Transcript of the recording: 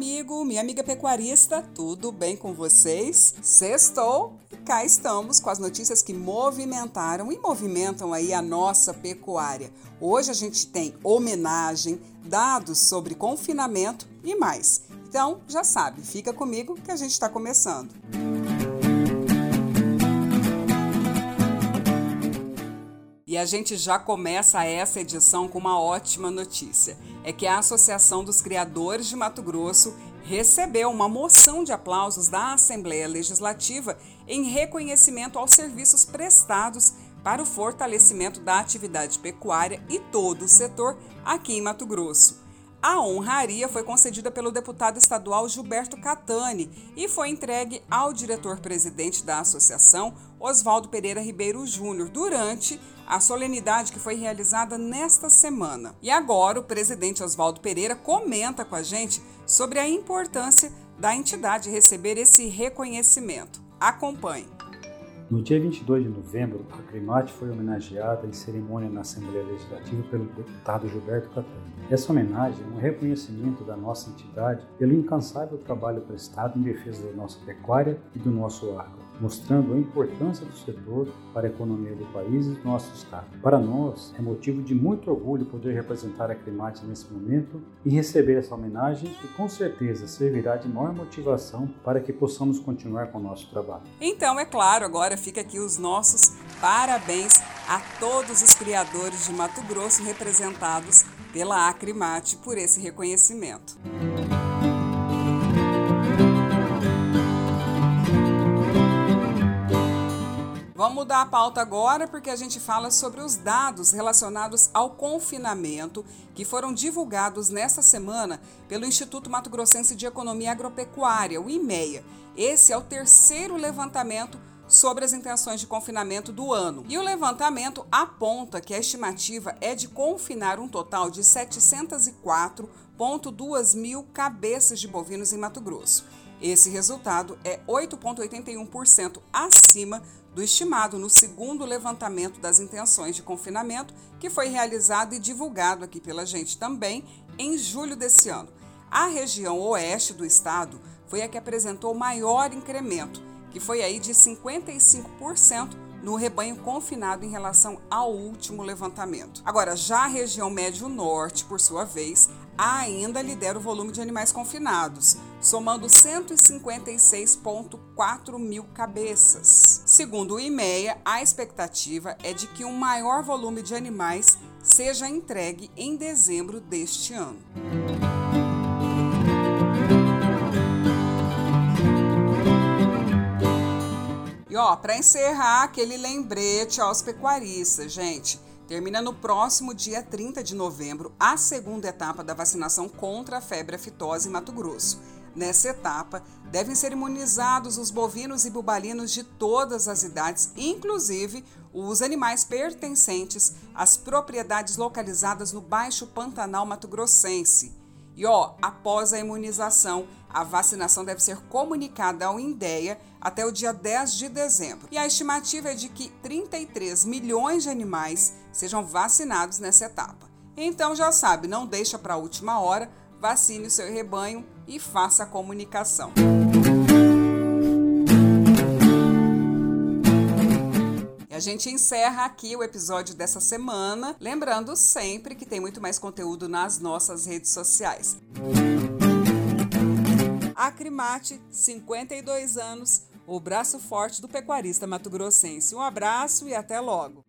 minha amiga pecuarista, tudo bem com vocês? Sextou e cá estamos com as notícias que movimentaram e movimentam aí a nossa pecuária. Hoje a gente tem homenagem, dados sobre confinamento e mais. Então, já sabe, fica comigo que a gente está começando. E a gente já começa essa edição com uma ótima notícia. É que a Associação dos Criadores de Mato Grosso recebeu uma moção de aplausos da Assembleia Legislativa em reconhecimento aos serviços prestados para o fortalecimento da atividade pecuária e todo o setor aqui em Mato Grosso. A honraria foi concedida pelo deputado estadual Gilberto Catani e foi entregue ao diretor-presidente da associação, Oswaldo Pereira Ribeiro Júnior, durante a solenidade que foi realizada nesta semana. E agora o presidente Oswaldo Pereira comenta com a gente sobre a importância da entidade receber esse reconhecimento. Acompanhe. No dia 22 de novembro, a Crimate foi homenageada em cerimônia na Assembleia Legislativa pelo deputado Gilberto Catani. Essa homenagem é um reconhecimento da nossa entidade pelo incansável trabalho prestado em defesa da nossa pecuária e do nosso agro mostrando a importância do setor para a economia do país e do nosso estado. Para nós, é motivo de muito orgulho poder representar a Climate nesse momento e receber essa homenagem e com certeza servirá de maior motivação para que possamos continuar com o nosso trabalho. Então, é claro, agora fica aqui os nossos parabéns a todos os criadores de Mato Grosso representados pela Acrimate por esse reconhecimento. Vamos mudar a pauta agora porque a gente fala sobre os dados relacionados ao confinamento que foram divulgados nesta semana pelo Instituto Mato Grossense de Economia Agropecuária, o IMEA. Esse é o terceiro levantamento sobre as intenções de confinamento do ano. E o levantamento aponta que a estimativa é de confinar um total de 704,2 mil cabeças de bovinos em Mato Grosso. Esse resultado é 8,81% acima do estimado no segundo levantamento das intenções de confinamento, que foi realizado e divulgado aqui pela gente também em julho desse ano. A região oeste do estado foi a que apresentou maior incremento, que foi aí de 55% no rebanho confinado em relação ao último levantamento. Agora, já a região médio-norte, por sua vez, ainda lidera o volume de animais confinados, somando 156,4 mil cabeças. Segundo o IMEA, a expectativa é de que um maior volume de animais seja entregue em dezembro deste ano. Ó, para encerrar, aquele lembrete aos pecuaristas, gente. Termina no próximo dia 30 de novembro a segunda etapa da vacinação contra a febre aftosa em Mato Grosso. Nessa etapa, devem ser imunizados os bovinos e bubalinos de todas as idades, inclusive os animais pertencentes às propriedades localizadas no Baixo Pantanal Mato Grossense. E ó, após a imunização, a vacinação deve ser comunicada ao INDEA até o dia 10 de dezembro. E a estimativa é de que 33 milhões de animais sejam vacinados nessa etapa. Então já sabe, não deixa para a última hora, vacine o seu rebanho e faça a comunicação. Gente encerra aqui o episódio dessa semana, lembrando sempre que tem muito mais conteúdo nas nossas redes sociais. Acrimate, 52 anos, o braço forte do pecuarista mato-grossense. Um abraço e até logo!